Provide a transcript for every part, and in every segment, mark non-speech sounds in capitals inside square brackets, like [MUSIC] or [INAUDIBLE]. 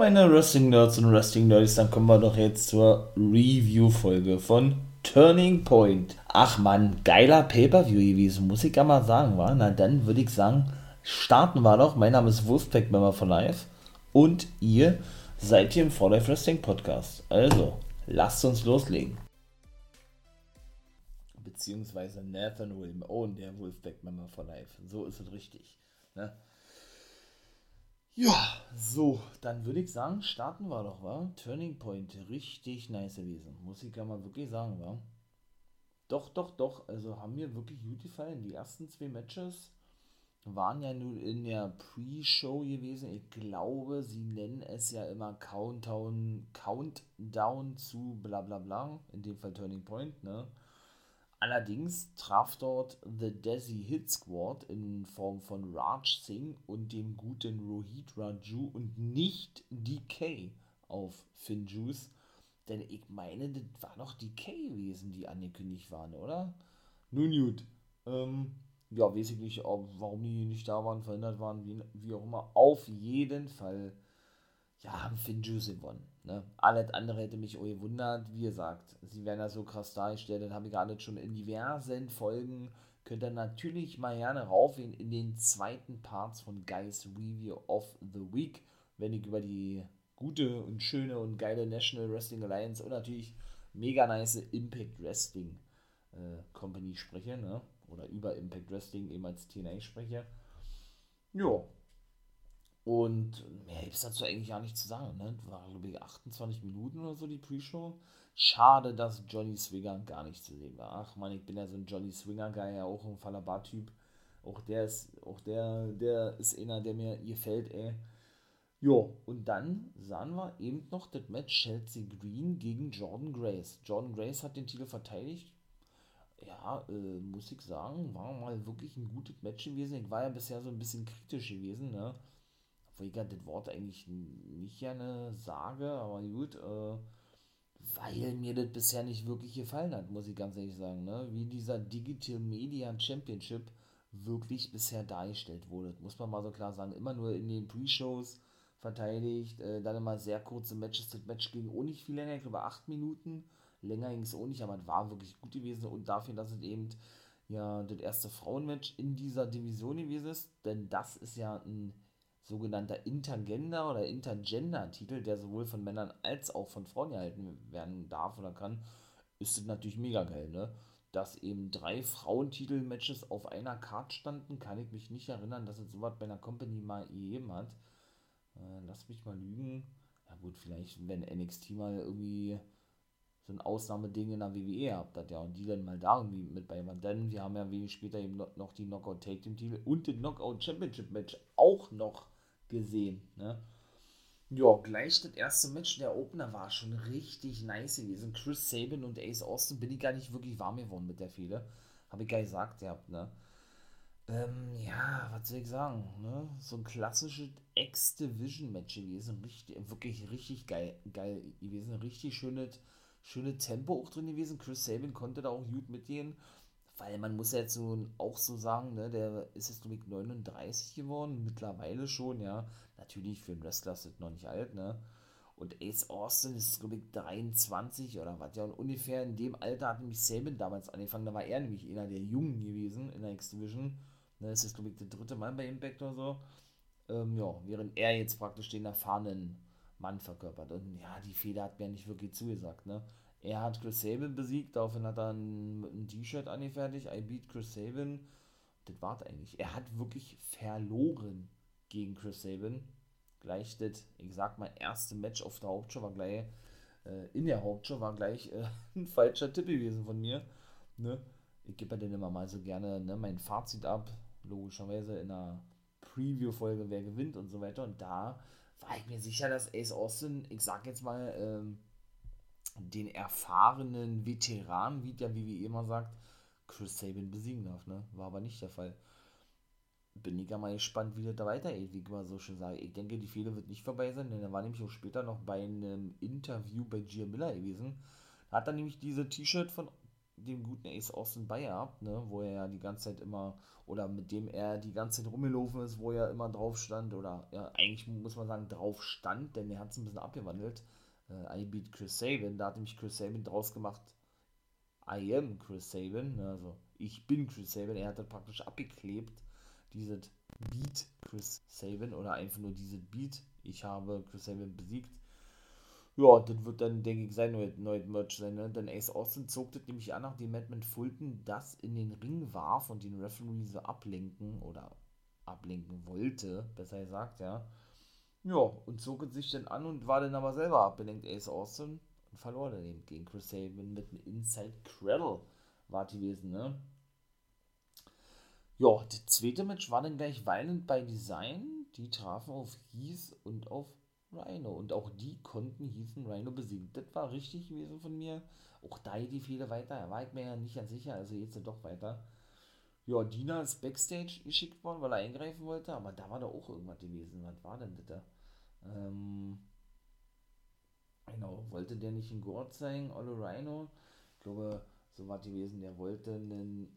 meine Wrestling-Nerds und Wrestling-Nerds, dann kommen wir doch jetzt zur Review-Folge von Turning Point. Ach man, geiler Pay-Per-View gewesen, muss ich ja mal sagen, war. Na dann würde ich sagen, starten wir doch. Mein Name ist Wolfpack Member von Live und ihr seid hier im For Life Wrestling Podcast. Also, lasst uns loslegen. Beziehungsweise Nathan William Owen, der Wolfpack Member for Life. So ist es richtig. Ne? Ja, so, dann würde ich sagen, starten wir doch, wa? Turning Point, richtig nice gewesen. Muss ich ja mal wirklich sagen, wa? Doch, doch, doch, also haben mir wirklich gut gefallen. Die ersten zwei Matches waren ja nun in der Pre-Show gewesen. Ich glaube, sie nennen es ja immer Countdown, Countdown zu bla bla bla. In dem Fall Turning Point, ne? Allerdings traf dort The Desi Hit Squad in Form von Raj Singh und dem guten Rohit Raju und nicht DK auf Finn Juice. Denn ich meine, das war noch DK gewesen, die angekündigt waren, oder? Nun gut. Ähm, ja, weiß ich nicht, warum die nicht da waren, verhindert waren, wie, wie auch immer. Auf jeden Fall, ja, haben Finn Juice gewonnen. Ne? Alles andere hätte mich auch gewundert. Wie gesagt, sie werden ja so krass dargestellt, das habe ich alles schon in diversen Folgen. Könnt ihr natürlich mal gerne raufgehen in den zweiten Parts von Guys Review of the Week, wenn ich über die gute und schöne und geile National Wrestling Alliance und natürlich mega nice Impact Wrestling äh, Company spreche, ne? Oder über Impact Wrestling eben als TNA spreche. Ja, und mehr gibt es dazu eigentlich gar nicht zu sagen. Ne? War, glaube ich, 28 Minuten oder so die Pre-Show. Schade, dass Johnny Swinger gar nicht zu sehen war. Ach man, ich bin ja so ein Johnny Swinger-Guy, ja auch ein Falabar-Typ. Auch der ist, auch der, der ist einer, der mir gefällt, ey. Jo, und dann sahen wir eben noch das Match Chelsea Green gegen Jordan Grace. Jordan Grace hat den Titel verteidigt. Ja, äh, muss ich sagen, war mal wirklich ein gutes Match gewesen. Ich war ja bisher so ein bisschen kritisch gewesen, ne? Wo ich das Wort eigentlich nicht gerne sage, aber gut, äh, weil mir das bisher nicht wirklich gefallen hat, muss ich ganz ehrlich sagen, ne? wie dieser Digital Media Championship wirklich bisher dargestellt wurde. Muss man mal so klar sagen. Immer nur in den Pre-Shows verteidigt, äh, dann immer sehr kurze Matches. Das Match ging auch nicht viel länger, ich glaube acht Minuten. Länger ging es auch nicht, aber es war wirklich gut gewesen und dafür, dass es eben ja das erste Frauenmatch in dieser Division gewesen ist, denn das ist ja ein sogenannter Intergender oder Intergender-Titel, der sowohl von Männern als auch von Frauen gehalten werden darf oder kann, ist das natürlich mega geil, ne? Dass eben drei Frauentitel-Matches auf einer Card standen, kann ich mich nicht erinnern, dass es sowas bei einer Company mal gegeben hat. Äh, lass mich mal lügen. Ja gut, vielleicht, wenn NXT mal irgendwie so ein Ausnahmeding in der WWE habt, hat ja und die dann mal da irgendwie mit bei waren. Denn wir haben ja wenig später eben noch die Knockout Take Team Titel und den Knockout Championship Match auch noch gesehen. Ne? Ja, gleich das erste Match, der Opener war schon richtig nice gewesen. Chris Sabin und Ace Austin bin ich gar nicht wirklich warm geworden mit der Fehde. Habe ich gar gesagt, habt, ne? Ähm, ja, was soll ich sagen, ne? So ein klassisches X-Division-Match gewesen. Richtig, wirklich richtig geil, geil gewesen. Richtig schönes, schöne Tempo auch drin gewesen. Chris Sabin konnte da auch gut mitgehen weil man muss ja jetzt so auch so sagen, ne, der ist jetzt, glaube ich, 39 geworden, mittlerweile schon, ja. Natürlich für einen Wrestler ist das noch nicht alt, ne. Und Ace Austin ist, glaube ich, 23 oder was, ja. Und ungefähr in dem Alter hat nämlich Sabin damals angefangen, da war er nämlich einer der Jungen gewesen in der X-Division. Ne, das ist, glaube ich, der dritte Mann bei Impact oder so. Ähm, ja, während er jetzt praktisch den erfahrenen Mann verkörpert. Und ja, die Feder hat mir nicht wirklich zugesagt, ne. Er hat Chris Sabin besiegt, daraufhin hat er ein, ein T-Shirt angefertigt, I beat Chris Sabin. Das war eigentlich. Er hat wirklich verloren gegen Chris Sabin. Gleich das, ich sag mal, erste Match auf der Hauptshow war gleich, äh, in der Hauptshow war gleich äh, [LAUGHS] ein falscher Tipp gewesen von mir. Ne? Ich gebe ja dann immer mal so gerne ne, mein Fazit ab, logischerweise in einer Preview-Folge, wer gewinnt und so weiter. Und da war ich mir sicher, dass Ace Austin, ich sag jetzt mal, ähm, den erfahrenen Veteran, wie der WWE immer sagt, Chris Sabin besiegen darf, ne? War aber nicht der Fall. Bin ich ja mal gespannt, wie das da weitergeht, wie ich mal so schön sage. Ich denke, die Fehler wird nicht vorbei sein, denn er war nämlich auch später noch bei einem Interview bei Gia Miller gewesen. Da hat er nämlich diese T-Shirt von dem guten Ace Austin bei gehabt, ne, wo er ja die ganze Zeit immer, oder mit dem er die ganze Zeit rumgelaufen ist, wo er immer drauf stand, oder ja, eigentlich muss man sagen, drauf stand, denn er hat es ein bisschen abgewandelt. Äh, I beat Chris Sabin, da hat nämlich Chris Sabin draus gemacht, I am Chris Sabin, ne, also ich bin Chris Sabin, er hat das praktisch abgeklebt, dieses Beat Chris Sabin, oder einfach nur dieses Beat, ich habe Chris Sabin besiegt ja, das wird dann, denke ich, sein neues, neues Merch sein. Ne? Denn Ace Austin zog das nämlich an, nachdem Madman Fulton das in den Ring warf und den Referee so ablenken oder ablenken wollte, besser gesagt, ja. Ja, und zog es sich dann an und war dann aber selber abgelenkt, Ace Austin, und verlor dann eben gegen Chris Sabin mit einem Inside Cradle war die gewesen, ne? Ja, das zweite Match war dann gleich Violent by Design. Die trafen auf Heath und auf Rhino. Und auch die konnten hießen Rhino besiegen. Das war richtig gewesen von mir. Auch da die Fehler weiter. War ich mir ja nicht ganz sicher, also jetzt doch weiter. Ja, Dina ist Backstage geschickt worden, weil er eingreifen wollte, aber da war da auch irgendwas gewesen. Was war denn das da? Ähm, genau, wollte der nicht in Gurt zeigen, Olle Rhino? Ich glaube, so war gewesen, der wollte einen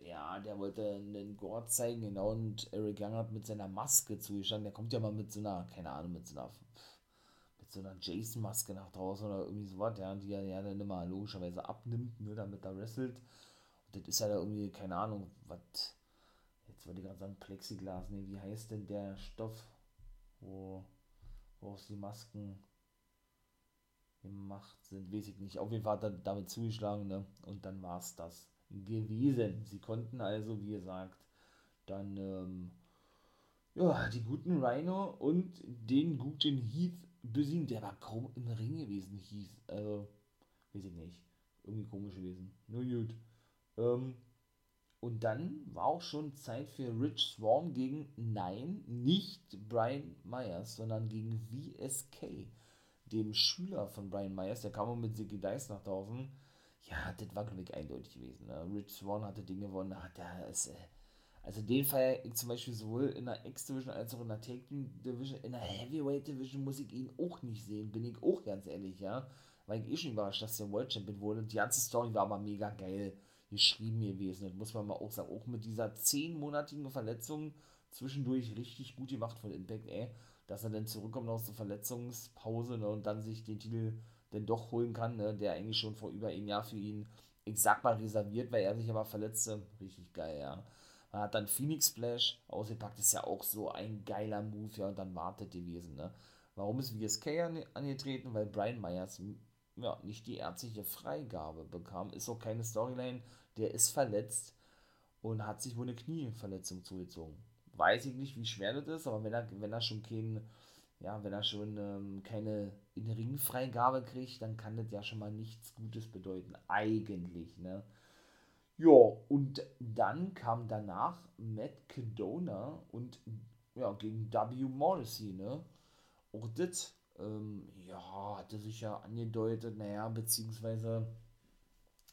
ja, der wollte einen Gord zeigen, genau, und Eric Young hat mit seiner Maske zugestanden. Der kommt ja mal mit so einer, keine Ahnung, mit so einer, mit so einer Jason-Maske nach draußen oder irgendwie sowas, ja, die er ja dann immer logischerweise abnimmt, ne, damit er wrestelt. Das ist ja da irgendwie, keine Ahnung, was, jetzt wollte ich gerade sagen, Plexiglas, ne, wie heißt denn der Stoff, wo, woraus die Masken gemacht sind, weiß ich nicht. Auf jeden Fall hat er damit zugeschlagen, ne, und dann war es das gewesen. Sie konnten also, wie gesagt, dann ähm, ja, die guten Rhino und den guten Heath besiegen. Der war kaum im Ring gewesen, Heath. Also, weiß ich nicht. Irgendwie komisch gewesen. Nur gut. Ähm, und dann war auch schon Zeit für Rich Swan gegen, nein, nicht Brian Myers, sondern gegen VSK, dem Schüler von Brian Myers. Der kam mit Ziggy Dice nach draußen ja, das war, glaube ich, eindeutig gewesen. Ne? Rich Swan hatte Dinge gewonnen, hat der ist, äh, also den feiere ich zum Beispiel sowohl in der X-Division als auch in der Take Division. In der Heavyweight Division muss ich ihn auch nicht sehen, bin ich auch ganz ehrlich, ja. Weil ich eh schon überrascht, dass der World Champion wurde. Die ganze Story war aber mega geil geschrieben gewesen. Das muss man mal auch sagen. Auch mit dieser zehnmonatigen Verletzung zwischendurch richtig gut gemacht von Impact, ey. Dass er dann zurückkommt aus der Verletzungspause ne, und dann sich den Titel denn doch holen kann, ne? der eigentlich schon vor über einem Jahr für ihn, ich sag mal, reserviert, weil er sich aber verletzte. Richtig geil, ja. Man hat dann Phoenix Splash ausgepackt, ist ja auch so ein geiler Move, ja, und dann wartet gewesen, ne. Warum ist VSK angetreten? Weil Brian Myers ja, nicht die ärztliche Freigabe bekam. Ist auch keine Storyline. Der ist verletzt und hat sich wohl eine Knieverletzung zugezogen. Weiß ich nicht, wie schwer das ist, aber wenn er, wenn er schon keinen ja, wenn er schon ähm, keine Ringfreigabe kriegt, dann kann das ja schon mal nichts Gutes bedeuten, eigentlich, ne? Ja, und dann kam danach Matt Cadona und ja, gegen W. Morrissey, ne? Auch das, ähm, ja, hatte sich ja angedeutet, naja, beziehungsweise,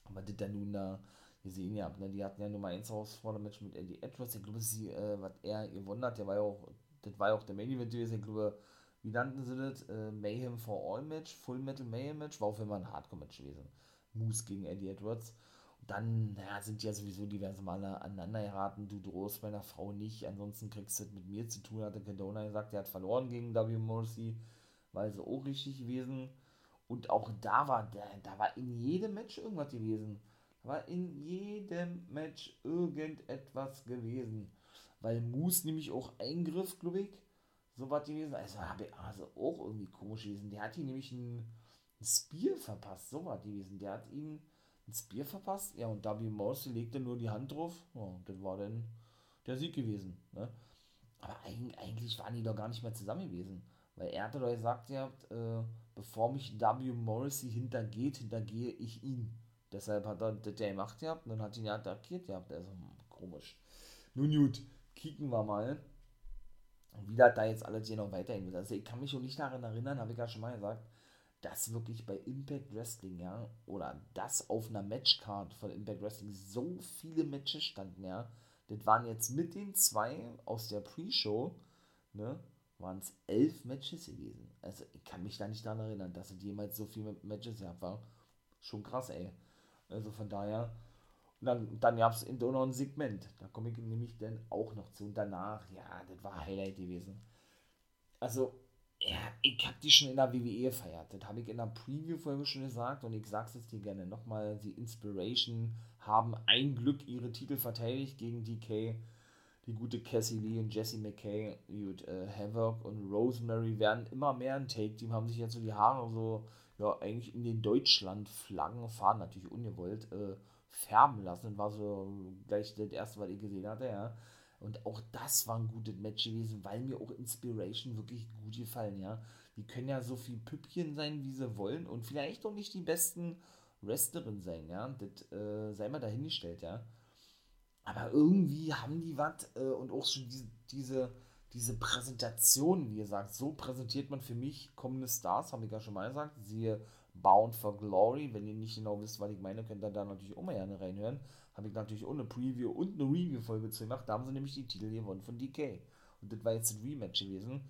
aber das dann nun da gesehen ja, ne? Die hatten ja Nummer 1 Herausforderung-Match mit Eddie Edwards. Ich glaube, sie, äh, was er gewonnen hat, der war ja auch, das war ja auch der Main Event gewesen, ich glaube, wie nannten sie das? Äh, Mayhem for All Match, Full Metal Mayhem Match, war auch immer ein Hardcore-Match gewesen. Moose gegen Eddie Edwards. Und dann naja, sind ja sowieso diverse Male aneinander geraten. Du drohst meiner Frau nicht, ansonsten kriegst du das mit mir zu tun, hatte Cadona gesagt. Er hat verloren gegen W. Morrissey, war also auch richtig gewesen. Und auch da war, da, da war in jedem Match irgendwas gewesen. Da war in jedem Match irgendetwas gewesen. Weil Moose nämlich auch eingriff, glaube ich so was gewesen. Also habe ich also auch irgendwie komisch gewesen. Der hat ihm nämlich ein, ein Spear verpasst, so was gewesen. Der hat ihm ein Spear verpasst, ja, und W. Morrissey legte nur die Hand drauf. Ja, das war dann der Sieg gewesen. Ne? Aber eigentlich waren die doch gar nicht mehr zusammen gewesen. Weil er hatte doch gesagt, ihr habt, äh, bevor mich W. Morrissey hintergeht, hintergehe ich ihn. Deshalb hat er das ja gemacht gehabt und dann hat ihn ja attackiert gehabt. Also, komisch. Nun gut, kicken wir mal wie das da jetzt alles hier noch weiterhin wird. Also ich kann mich schon nicht daran erinnern, habe ich ja schon mal gesagt, dass wirklich bei Impact Wrestling, ja, oder dass auf einer Matchcard von Impact Wrestling so viele Matches standen, ja. Das waren jetzt mit den zwei aus der Pre-Show, ne, waren es elf Matches gewesen. Also ich kann mich da nicht daran erinnern, dass es jemals so viele Matches gehabt war. Schon krass, ey. Also von daher. Und dann, dann gab es auch noch ein Segment. Da komme ich nämlich dann auch noch zu. Und danach, ja, das war Highlight gewesen. Also, ja, ich habe die schon in der WWE gefeiert. Das habe ich in der Preview-Folge schon gesagt und ich sage es jetzt hier gerne nochmal. Die Inspiration haben ein Glück ihre Titel verteidigt gegen DK. Die gute Cassie Lee und Jessie McKay, gut, äh, Havoc und Rosemary werden immer mehr ein Take-Team, haben sich jetzt so die Haare so, ja, eigentlich in den Deutschland-Flaggen fahren, natürlich ungewollt, äh, färben lassen. War so gleich das erste, was ich gesehen hatte, ja. Und auch das war ein gutes Match gewesen, weil mir auch Inspiration wirklich gut gefallen, ja. Die können ja so viel Püppchen sein, wie sie wollen und vielleicht auch nicht die besten Wrestlerinnen sein, ja. Das äh, sei mal dahingestellt, ja. Aber irgendwie haben die was äh, und auch schon diese, diese, diese Präsentation, wie gesagt, so präsentiert man für mich kommende Stars, habe ich ja schon mal gesagt. Siehe Bound for Glory. Wenn ihr nicht genau wisst, was ich meine, könnt ihr da natürlich auch mal gerne reinhören habe ich natürlich auch eine Preview und eine Review-Folge zu gemacht. Da haben sie nämlich die Titel gewonnen von DK. Und das war jetzt ein Rematch gewesen.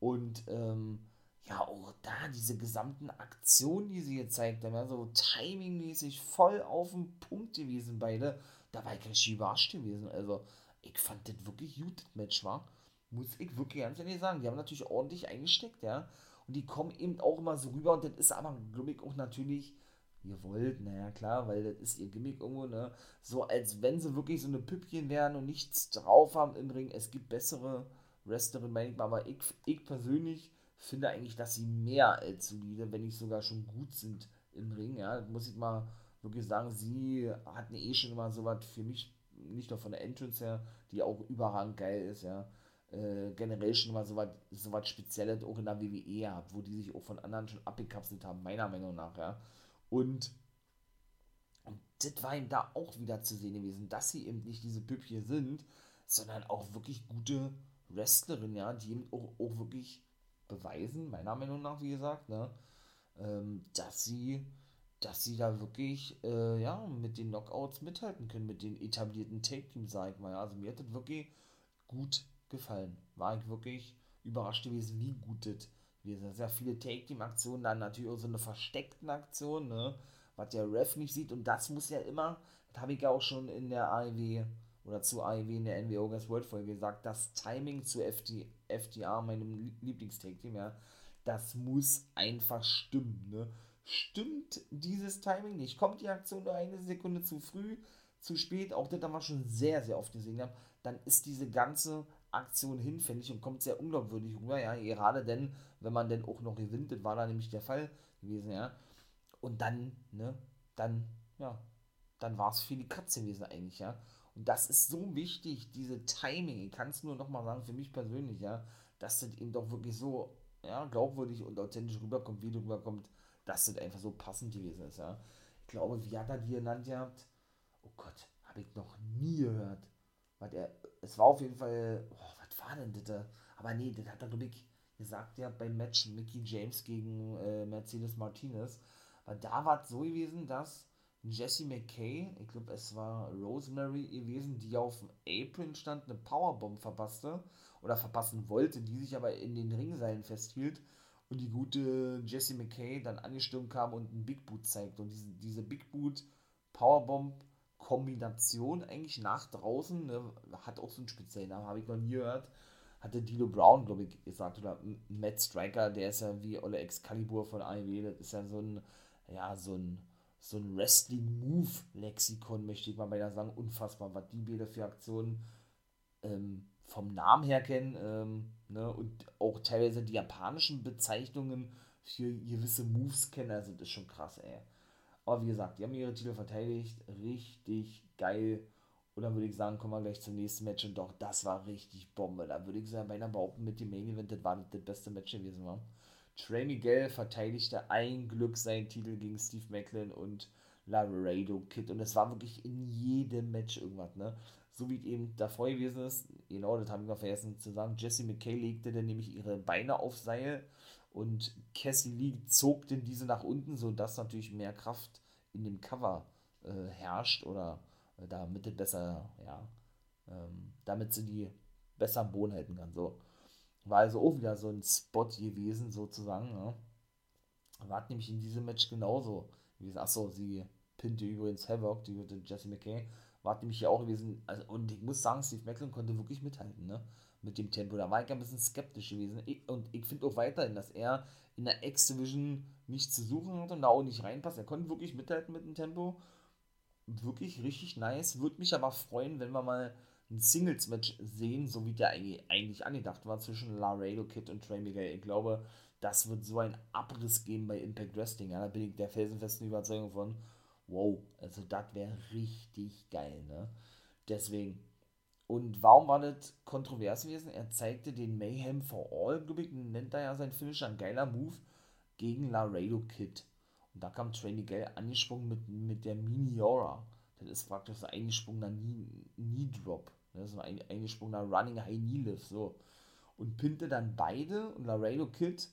Und ähm, ja, auch da diese gesamten Aktionen, die sie gezeigt haben, ja, so timingmäßig voll auf den Punkt gewesen, beide. Da war ich richtig überrascht gewesen. Also, ich fand das wirklich gut, das Match war. Muss ich wirklich ganz ehrlich sagen. Die haben natürlich ordentlich eingesteckt, ja. Und die kommen eben auch immer so rüber. Und das ist aber, glaube ich, auch natürlich ihr wollt, naja klar, weil das ist ihr Gimmick irgendwo, ne? So als wenn sie wirklich so eine Püppchen wären und nichts drauf haben im Ring. Es gibt bessere Wrestlerinnen, meine ich mal, aber ich, ich persönlich finde eigentlich, dass sie mehr als solide, wenn nicht sogar schon gut sind im Ring, ja. Das muss ich mal wirklich sagen, sie hat eine eh schon immer so was für mich, nicht nur von der Entrance her, die auch überragend geil ist, ja. Äh, generell schon mal so was Spezielles auch in der WWE hat, wo die sich auch von anderen schon abgekapselt haben, meiner Meinung nach, ja. Und, und das war ihm da auch wieder zu sehen gewesen, dass sie eben nicht diese Püppchen sind, sondern auch wirklich gute Wrestlerinnen, ja, die eben auch, auch wirklich beweisen, meiner Meinung nach, wie gesagt, ne, ähm, dass sie dass sie da wirklich äh, ja, mit den Knockouts mithalten können, mit den etablierten Take-Teams, sag ich mal. Ja. Also mir hat das wirklich gut gefallen. War ich wirklich überrascht gewesen, wie gut das gewesen. Sehr viele Take-Team-Aktionen, dann natürlich auch so eine versteckten Aktion, ne? was der Ref nicht sieht. Und das muss ja immer, das habe ich ja auch schon in der AEW oder zu AEW in der NWO Guys World Folge gesagt, das Timing zu FD, FDR, meinem Lieblings-Take-Team, ja, das muss einfach stimmen. Ne? Stimmt dieses Timing nicht? Kommt die Aktion nur eine Sekunde zu früh, zu spät, auch das haben wir schon sehr, sehr oft gesehen haben, dann ist diese ganze Aktion hinfällig und kommt sehr unglaubwürdig rüber, ja, gerade denn, wenn man denn auch noch gewinnt, das war da nämlich der Fall gewesen, ja, und dann, ne, dann, ja, dann war es für die Katze gewesen eigentlich, ja, und das ist so wichtig, diese Timing, ich kann es nur nochmal sagen, für mich persönlich, ja, dass das eben doch wirklich so, ja, glaubwürdig und authentisch rüberkommt, wie rüberkommt, dass das einfach so passend gewesen ist, ja. Ich glaube, wie hat er die genannt gehabt? Oh Gott, habe ich noch nie gehört. Weil der, es war auf jeden Fall, oh, was war denn das? Aber nee, das hat er, glaube ich, gesagt, ja, beim Match Mickey James gegen äh, Mercedes Martinez. Weil da war es so gewesen, dass Jesse McKay, ich glaube, es war Rosemary gewesen, die auf dem Apron stand, eine Powerbomb verpasste oder verpassen wollte, die sich aber in den Ringseilen festhielt und die gute Jesse McKay dann angestürmt kam und einen Big Boot zeigt. Und diese, diese Big Boot Powerbomb Kombination eigentlich nach draußen, ne, hat auch so einen speziellen Namen, habe ich noch nie gehört. Hatte Dilo Brown, glaube ich, gesagt, oder Matt Striker, der ist ja wie Olle Excalibur von AEW, das ist ja so ein, ja, so ein, so ein Wrestling-Move-Lexikon, möchte ich mal beinahe sagen, unfassbar, was die Bilder für Aktionen ähm, vom Namen her kennen, ähm, ne, und auch teilweise die japanischen Bezeichnungen für gewisse Moves kennen, also das ist schon krass, ey. Aber wie gesagt, die haben ihre Titel verteidigt. Richtig geil. Und dann würde ich sagen, kommen wir gleich zum nächsten Match. Und doch, das war richtig Bombe. Da würde ich sagen, beinahe behaupten, mit dem Main Event, das war das beste Match gewesen. War. Trey Miguel verteidigte ein Glück seinen Titel gegen Steve Macklin und Laredo Kid. Und es war wirklich in jedem Match irgendwas, ne? So wie eben davor gewesen ist. Genau, das haben wir vergessen zu sagen. Jesse McKay legte dann nämlich ihre Beine auf Seil und Cassie Lee zog denn diese nach unten, sodass natürlich mehr Kraft in dem Cover äh, herrscht oder äh, damit es besser, ja, ähm, damit sie die besser am Boden halten kann. So. War also auch wieder so ein Spot gewesen, sozusagen. Ne? War nämlich in diesem Match genauso. Wie gesagt, achso, sie pinte übrigens Havoc, die gute Jesse McKay, war nämlich ja auch gewesen, also, und ich muss sagen, Steve Macklin konnte wirklich mithalten, ne? Mit dem Tempo. Da war ich ein bisschen skeptisch gewesen. Ich, und ich finde auch weiterhin, dass er in der X-Division nichts zu suchen hat und da auch nicht reinpasst. Er konnte wirklich mithalten mit dem Tempo. Wirklich richtig nice. Würde mich aber freuen, wenn wir mal ein Singles-Match sehen, so wie der eigentlich angedacht war zwischen Laredo Kid und Trey Miguel. Ich glaube, das wird so ein Abriss geben bei Impact Wrestling. Ja, da bin ich der felsenfesten Überzeugung von. Wow, also das wäre richtig geil, ne? Deswegen. Und warum war das kontrovers gewesen? Er zeigte den Mayhem for All, glaube ich, nennt er ja sein Finisher, ein geiler Move gegen Laredo Kid. Und da kam Trey Miguel angesprungen mit, mit der Mini-Aura. Das ist praktisch ein eingesprungener Knee-Drop. Ne? Das ist ein eingesprungener Running High Knee Lift, so. Und pinte dann beide und Laredo Kid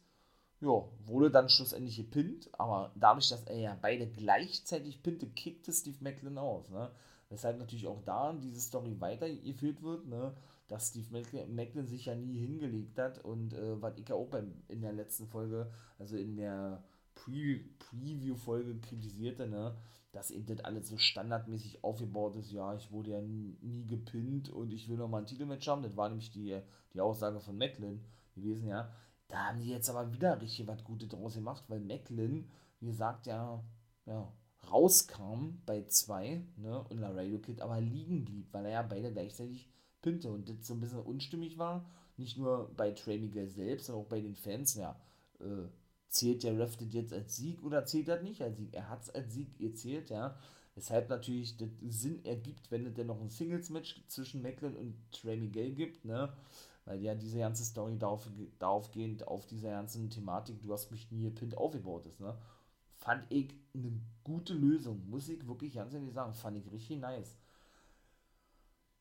ja, wurde dann schlussendlich gepinnt, aber dadurch, dass er ja beide gleichzeitig pinte, kickte Steve Macklin aus, ne? Weshalb natürlich auch da diese Story weitergeführt wird, ne? Dass Steve Macklin sich ja nie hingelegt hat und äh, was ich ja auch beim, in der letzten Folge, also in der Pre Preview-Folge kritisierte, ne? Dass eben das alles so standardmäßig aufgebaut ist, ja, ich wurde ja nie, nie gepinnt und ich will nochmal ein Titelmatch haben, das war nämlich die, die Aussage von Macklin gewesen, ja da haben die jetzt aber wieder richtig was Gutes draus gemacht, weil Macklin, wie gesagt, ja, ja rauskam bei zwei, ne, und Laredo Kid aber liegen blieb, weil er ja beide gleichzeitig pinte und das so ein bisschen unstimmig war. Nicht nur bei Trey Miguel selbst, sondern auch bei den Fans, ja, äh, zählt der Ref das jetzt als Sieg oder zählt das nicht als Sieg? Er hat es als Sieg erzählt, ja. Weshalb natürlich das Sinn ergibt, wenn es denn noch ein Singles-Match zwischen Macklin und Trey Miguel gibt, ne weil ja diese ganze Story darauf, daraufgehend auf dieser ganzen Thematik, du hast mich nie gepinnt, aufgebaut ist, ne? Fand ich eine gute Lösung, muss ich wirklich ganz ehrlich sagen, fand ich richtig nice.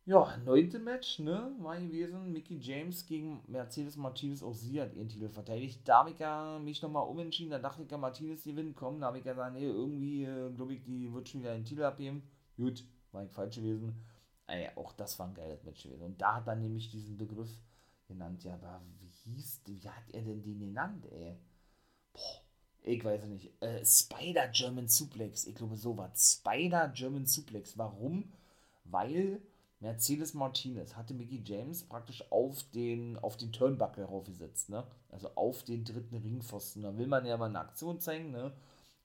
Ja, neunte Match, ne, war gewesen, Mickey James gegen Mercedes Martinez, auch sie hat ihren Titel verteidigt. Da habe ich ja mich nochmal umentschieden, da dachte ich ja, Martinez gewinnt, komm, da habe ich ja gesagt, nee, irgendwie, äh, glaube ich, die wird schon wieder den Titel abgeben. Gut, war ich falsch gewesen. Ey, auch das war ein geiles Match gewesen. Und da hat dann nämlich diesen Begriff genannt. Ja, aber wie hieß, wie hat er denn den genannt, ey? Boah, ich weiß nicht. Äh, Spider German Suplex. Ich glaube, so was. Spider German Suplex. Warum? Weil Mercedes Martinez hatte Mickey James praktisch auf den, auf den Turnbuckle raufgesetzt, ne? Also auf den dritten Ringpfosten. Da will man ja mal eine Aktion zeigen, ne?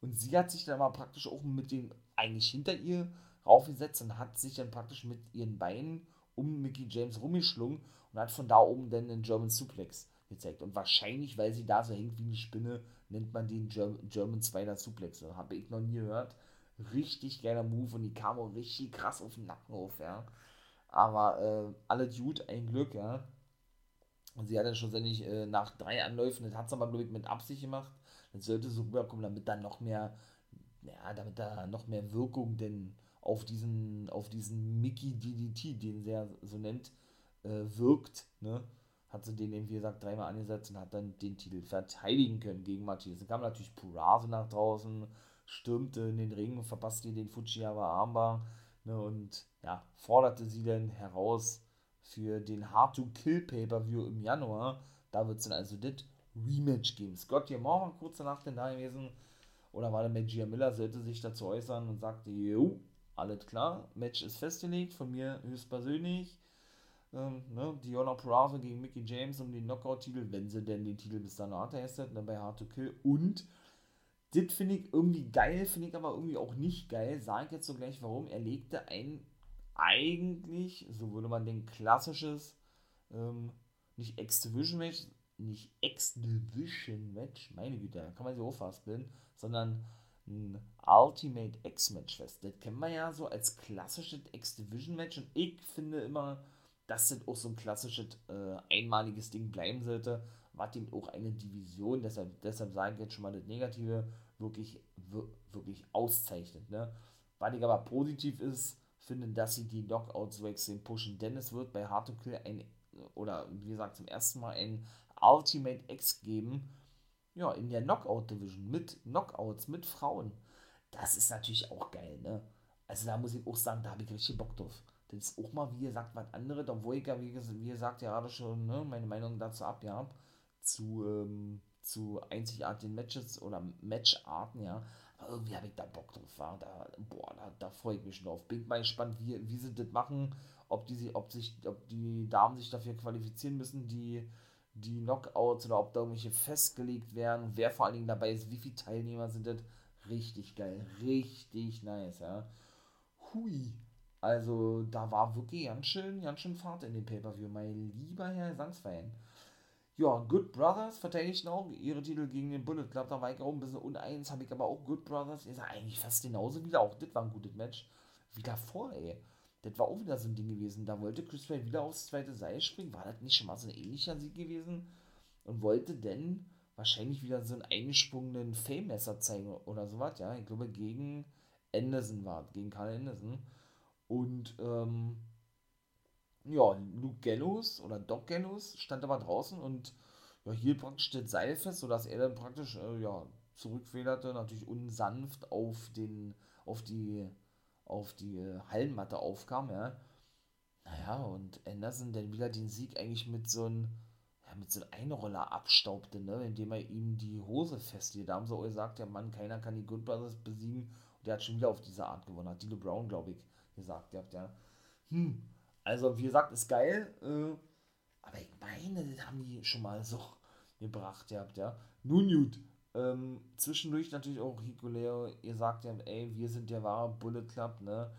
Und sie hat sich dann mal praktisch auch mit den, eigentlich hinter ihr raufgesetzt und hat sich dann praktisch mit ihren Beinen um Mickey James rumgeschlungen und hat von da oben dann den German Suplex gezeigt. Und wahrscheinlich, weil sie da so hängt wie eine Spinne, nennt man den German, German Spider Suplex. Habe ich noch nie gehört. Richtig geiler Move und die kam auch richtig krass auf den Nacken auf, ja. Aber äh, alle Dude, ein Glück, ja. Und sie hat dann schlussendlich äh, nach drei Anläufen, das hat sie aber, glaube ich, mit Absicht gemacht. Das sollte so rüberkommen, damit da noch mehr, ja, damit da noch mehr Wirkung denn auf diesen, auf diesen Mickey DDT, den sie ja so nennt, äh, wirkt, ne, hat sie den eben, wie gesagt, dreimal angesetzt und hat dann den Titel verteidigen können gegen Martinez. Dann kam natürlich Purase nach draußen, stürmte in den Ring, verpasste den Fujiwara Armbar ne, und ja, forderte sie dann heraus für den Hard-to-Kill Pay-Per-View im Januar. Da wird es dann also das Rematch geben. Scott hier morgen kurz danach denn da gewesen, oder war der Magia Miller, sollte sich dazu äußern und sagte, jo, alles klar, Match ist festgelegt, von mir höchstpersönlich ähm, ne, Diona Purrazzo gegen Mickey James um den Knockout-Titel, wenn sie denn den Titel bis danach testet, dann bei Hard to Kill. Und das finde ich irgendwie geil, finde ich aber irgendwie auch nicht geil. Sage ich jetzt so gleich warum. Er legte ein eigentlich, so würde man denken, klassisches, ähm, nicht X-Division-Match, nicht X-Division-Match, meine Güte, da kann man sich auch fast bilden, sondern ein Ultimate X-Match fest. Das kennen wir ja so als klassisches X-Division-Match und ich finde immer, das auch so ein klassisches äh, einmaliges Ding bleiben sollte, war dem auch eine Division, deshalb, deshalb sage ich jetzt schon mal das Negative, wirklich, wirklich auszeichnet. Ne? Was ich aber positiv ist, finde, dass sie die Knockouts extrem pushen, denn es wird bei Hard to Kill ein, oder wie gesagt, zum ersten Mal ein Ultimate X geben, ja, in der Knockout Division, mit Knockouts, mit Frauen. Das ist natürlich auch geil, ne? Also da muss ich auch sagen, da habe ich richtig Bock drauf das ist auch mal, wie gesagt, was anderes, obwohl ich ja, wie, gesagt, ja gerade schon ne, meine Meinung dazu abgab, zu, ähm, zu einzigartigen Matches oder Matcharten, ja. Aber irgendwie habe ich da Bock drauf, war. Da, boah, da, da freue ich mich schon drauf. Bin mal gespannt, wie, wie sie das machen, ob die, ob, sich, ob die Damen sich dafür qualifizieren müssen, die, die Knockouts oder ob da irgendwelche festgelegt werden, wer vor allen Dingen dabei ist, wie viele Teilnehmer sind das. Richtig geil, richtig nice, ja. Hui. Also, da war wirklich ganz schön, ganz schön Fahrt in dem Pay-Per-View, mein lieber Herr Gesangsverein. Ja, Good Brothers verteidigten auch ihre Titel gegen den Bullet Club. Da war ich auch ein bisschen uneins, habe ich aber auch Good Brothers. Ist eigentlich fast genauso wieder. Auch das war ein gutes Match. Wie davor, ey. Das war auch wieder so ein Ding gewesen. Da wollte Chris Bay wieder aufs zweite Seil springen. War das nicht schon mal so ein ähnlicher Sieg gewesen? Und wollte denn wahrscheinlich wieder so einen eingesprungenen Fame-Messer zeigen oder sowas, ja. Ich glaube, gegen Anderson war gegen Karl Anderson. Und, ähm, ja, Luke Gallows oder Doc Gallows stand aber draußen und ja, hielt praktisch das Seil fest, sodass er dann praktisch, äh, ja, zurückfederte, natürlich unsanft auf den, auf die auf die Hallenmatte aufkam, ja. Naja, und Anderson dann wieder den Sieg eigentlich mit so einem, ja, mit so einem Einroller abstaubte, ne, indem er ihm die Hose festhielt. Da haben sie auch gesagt, der Mann, keiner kann die Good Brothers besiegen. Und der hat schon wieder auf diese Art gewonnen. Hat Dilo Brown, glaube ich, gesagt. Ihr habt ja, hm, also wie gesagt, ist geil, äh, aber ich meine, das haben die schon mal so gebracht, ihr habt ja. Nun gut, ähm, zwischendurch natürlich auch Hikuleo, ihr sagt ja, ey, wir sind der wahre Bullet Club, ne?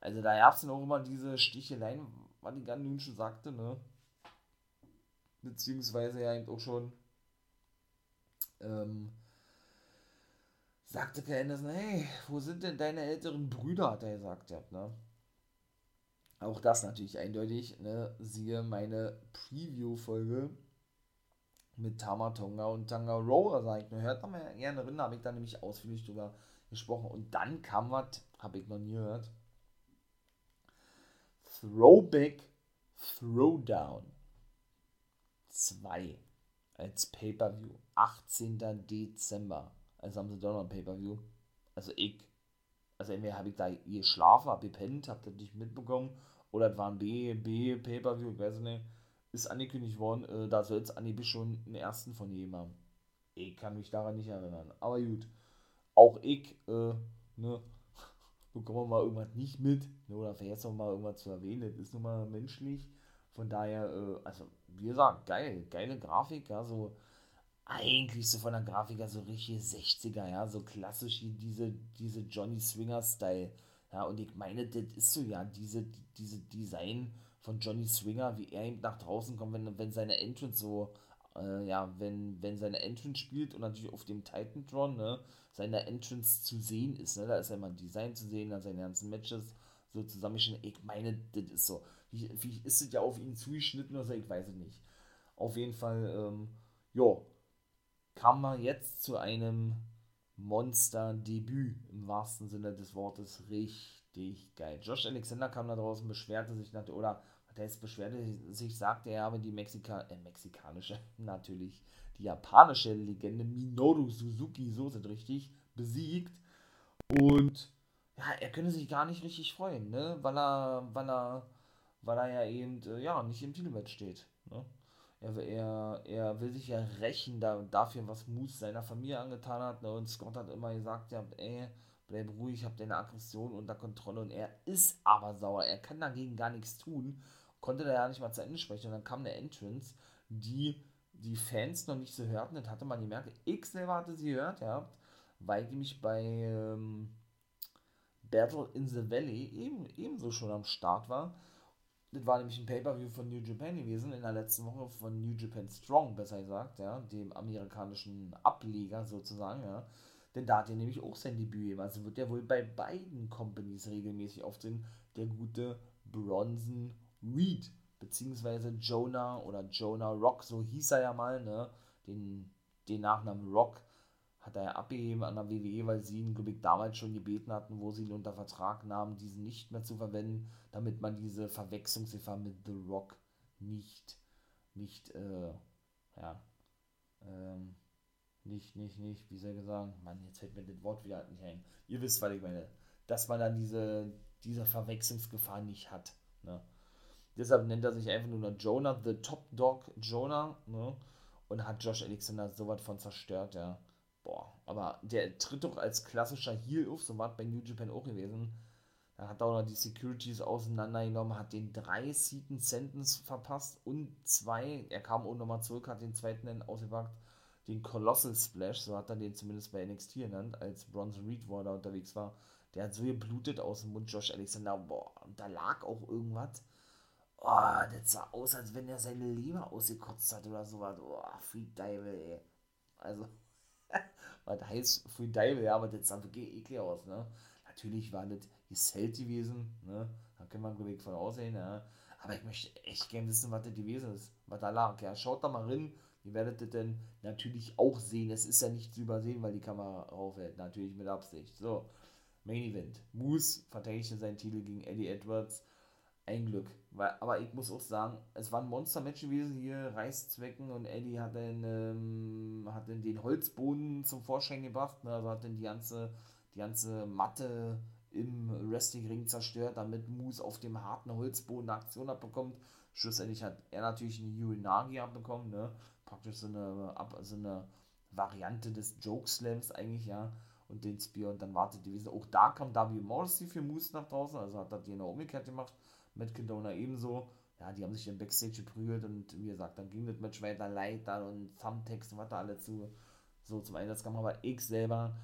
Also da gab es dann auch immer diese Sticheleien, was die ganz nun schon sagte, ne? Beziehungsweise ja eben auch schon ähm, sagte Per Anderson, hey, wo sind denn deine älteren Brüder, hat er gesagt, ja, ne? Auch das natürlich eindeutig, ne? Siehe meine Preview-Folge mit Tamatonga und Tangaroa, sag ich nur. Hört da mal gerne drin, da habe ich da nämlich ausführlich drüber gesprochen. Und dann kam was, habe ich noch nie gehört. Throwback Throwdown 2 als Pay-Per-View. 18. Dezember. Also haben sie doch noch ein Pay-Per-View. Also ich. Also entweder habe ich da geschlafen, habe gepennt, habe das nicht mitbekommen. Oder es war ein B, B Pay-Per-View, ich weiß nicht ist angekündigt worden, äh, da soll es angeblich schon einen ersten von jedem. Ich kann mich daran nicht erinnern. Aber gut. Auch ich, äh, ne, [LAUGHS] bekommen wir mal irgendwas nicht mit, ne, oder vergessen wir mal irgendwas zu erwähnen. Das ist nun mal menschlich. Von daher, äh, also, wie gesagt, geil, geile Grafik, ja, so eigentlich so von der Grafik her so richtig 60er, ja, so klassisch wie diese, diese Johnny Swinger-Style. Ja, und ich meine, das ist so ja diese, diese Design- von Johnny Swinger, wie er eben nach draußen kommt, wenn, wenn seine Entrance so, äh, ja, wenn, wenn seine Entrance spielt und natürlich auf dem Titantron, ne, seine Entrance zu sehen ist, ne, da ist ja immer ein Design zu sehen, dann seine ganzen Matches so zusammengeschnitten. Ich meine, das ist so. Wie, wie ist es ja auf ihn zugeschnitten oder so, ich weiß es nicht. Auf jeden Fall, ähm, jo, kam man jetzt zu einem Monster-Debüt im wahrsten Sinne des Wortes. Richtig geil. Josh Alexander kam da draußen, beschwerte sich oder Test beschwerte sich, sagte er aber die Mexika äh, mexikanische, [LAUGHS] natürlich die japanische Legende Minoru Suzuki, so sind richtig, besiegt. Und ja, er könne sich gar nicht richtig freuen, ne? Weil er, weil er, weil er ja eben, äh, ja, nicht im Titelmatch steht. Ne? Er, er, er will sich ja rächen da, dafür, was Moose seiner Familie angetan hat. Ne? Und Scott hat immer gesagt, ja, ey, bleib ruhig, hab deine Aggression unter Kontrolle. Und er ist aber sauer. Er kann dagegen gar nichts tun konnte da ja nicht mal zu Ende sprechen. Und dann kam eine Entrance, die die Fans noch nicht so hörten. Das hatte man gemerkt. Ich selber hatte sie gehört, ja, weil ich nämlich bei ähm, Battle in the Valley eben, ebenso schon am Start war. Das war nämlich ein Pay-Per-View von New Japan gewesen, in der letzten Woche von New Japan Strong, besser gesagt, ja, dem amerikanischen Ableger sozusagen, ja. Denn da hat er nämlich auch sein Debüt gegeben. Also wird er wohl bei beiden Companies regelmäßig aufsehen, der gute Bronson Reed, beziehungsweise Jonah oder Jonah Rock, so hieß er ja mal, ne? Den, den Nachnamen Rock hat er ja abgegeben an der WWE, weil sie ihn, ich, damals schon gebeten hatten, wo sie ihn unter Vertrag nahmen, diesen nicht mehr zu verwenden, damit man diese Verwechslungsgefahr mit The Rock nicht, nicht, äh, ja, ähm, nicht, nicht, nicht, wie soll ich sagen, Mann, jetzt fällt mir das Wort wieder nicht ein. Ihr wisst, was ich meine. Dass man dann diese, diese Verwechslungsgefahr nicht hat. Ne? Deshalb nennt er sich einfach nur noch Jonah, The Top Dog Jonah. Ne? und hat Josh Alexander sowas von zerstört, ja. Boah, aber der tritt doch als klassischer Heel auf, so war bei New Japan auch gewesen. Da hat er auch noch die Securities auseinandergenommen, hat den drei Seaton Sentence verpasst und zwei, er kam auch nochmal zurück, hat den zweiten dann ausgepackt, den Colossal Splash, so hat er den zumindest bei NXT genannt, als Bronson Reed, wo er da unterwegs war. Der hat so geblutet aus dem Mund, Josh Alexander, boah, und da lag auch irgendwas. Oh, das sah aus, als wenn er seine Leber ausgekotzt hat oder sowas. Oh, Free Devil, ey. Also, was heißt Free Devil, ja, aber das sah wirklich eklig aus, ne? Natürlich war das gesellt gewesen, ne? Da kann man glaube von aussehen, ja. Aber ich möchte echt gerne wissen, was das gewesen ist, was da lag. Ja, schaut da mal rein. Ihr werdet das dann natürlich auch sehen. Es ist ja nicht zu übersehen, weil die Kamera raufhält. Natürlich mit Absicht. So, Main Event. Moose verteidigte seinen Titel gegen Eddie Edwards. Ein Glück. Weil, aber ich muss auch sagen, es war ein Monster-Match gewesen hier. Reißzwecken und Eddie hat dann, ähm, hat dann den Holzboden zum Vorschein gebracht. Ne? Also hat dann die ganze, die ganze Matte im Wrestling-Ring zerstört, damit Moose auf dem harten Holzboden eine Aktion abbekommt. Schlussendlich hat er natürlich eine Urinagi abbekommen, ne? Praktisch so eine, so eine Variante des Joke-Slams eigentlich, ja. Und den Spear und dann wartet die Wiese. Auch da kam W. Morrissey für Moose nach draußen, also hat er die noch umgekehrt gemacht. Matt Condona ebenso. Ja, die haben sich im Backstage geprügelt und wie gesagt, dann ging das Match weiter, Leiter und Thumbtacks und was da alle zu, so zum Einsatz kam. Aber ich selber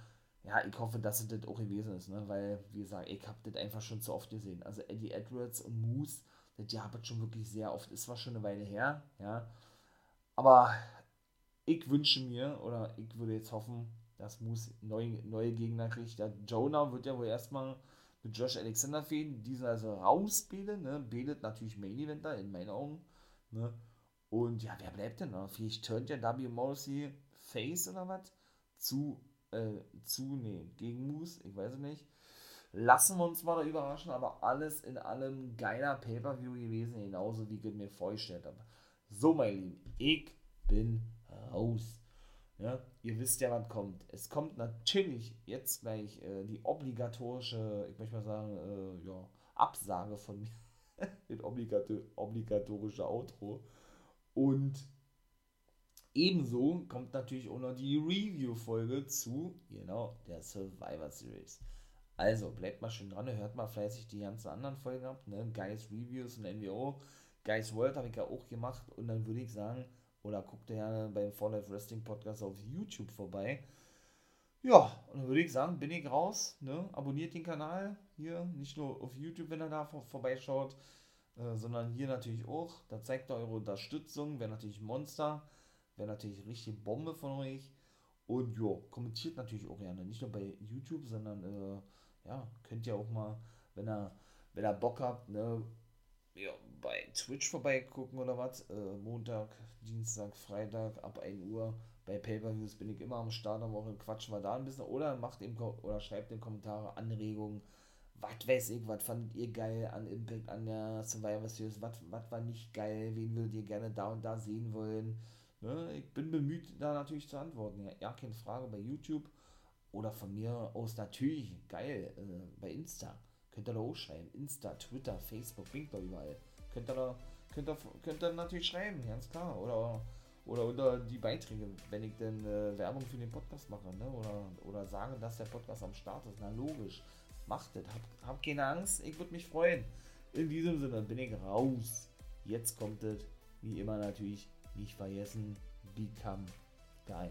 ja, ich hoffe, dass es das auch gewesen ist, ne? weil, wie gesagt, ich habe das einfach schon zu oft gesehen. Also Eddie Edwards und Moose, das ja schon wirklich sehr oft. Ist zwar schon eine Weile her, ja, aber ich wünsche mir, oder ich würde jetzt hoffen, dass Moose neue, neue Gegner kriegt. Ja, Jonah wird ja wohl erstmal mit Josh Alexander fehlen, diesen also rausbilden, ne? Bildet natürlich Main Eventer in meinen Augen, ne? Und ja, wer bleibt denn noch? Vielleicht turnt ja W. Morrissey Face oder was zu äh, zunehmen. Gegen Moose, ich weiß es nicht. Lassen wir uns mal da überraschen, aber alles in allem geiler Pay-Per-View gewesen, genauso wie ich mir vorgestellt habe. So, mein Lieben, ich bin raus. Ja, ihr wisst ja, was kommt. Es kommt natürlich jetzt gleich äh, die obligatorische, ich möchte mal sagen, äh, ja, Absage von mir. [LAUGHS] das obligatorische Outro. Und Ebenso kommt natürlich auch noch die Review-Folge zu, genau, der Survivor Series. Also bleibt mal schön dran, hört mal fleißig die ganzen anderen Folgen ab, ne? Guys Reviews und NWO. Guys World habe ich ja auch gemacht und dann würde ich sagen, oder guckt ja beim For Life Wrestling Podcast auf YouTube vorbei. Ja, und dann würde ich sagen, bin ich raus, ne? Abonniert den Kanal hier, nicht nur auf YouTube, wenn ihr da vor, vorbeischaut, äh, sondern hier natürlich auch. Da zeigt ihr eure Unterstützung, wäre natürlich Monster. Wäre natürlich richtig Bombe von euch. Und ja, kommentiert natürlich auch gerne. Nicht nur bei YouTube, sondern äh, ja, könnt ihr auch mal, wenn ihr, wenn ihr Bock habt, ne, ja, bei Twitch vorbeigucken oder was. Äh, Montag, Dienstag, Freitag ab 1 Uhr. Bei Pay-Per-Views bin ich immer am Start am Woche, quatschen wir da ein bisschen. Oder macht eben oder schreibt in Kommentare Anregungen. Was weiß ich, was fandet ihr geil an Impact, an der Survivor Series? Was war nicht geil? Wen würdet ihr gerne da und da sehen wollen? Ne, ich bin bemüht, da natürlich zu antworten. Ja, ja, keine Frage bei YouTube oder von mir aus natürlich, geil, äh, bei Insta. Könnt ihr da auch schreiben. Insta, Twitter, Facebook, bingt da überall. Könnt ihr könnt ihr, könnt ihr natürlich schreiben, ganz klar. Oder, oder unter die Beiträge, wenn ich denn äh, Werbung für den Podcast mache, ne? Oder, oder sage, dass der Podcast am Start ist. Na logisch. Macht das. Hab, hab keine Angst, ich würde mich freuen. In diesem Sinne bin ich raus. Jetzt kommt es, wie immer natürlich, nicht vergessen, become guy.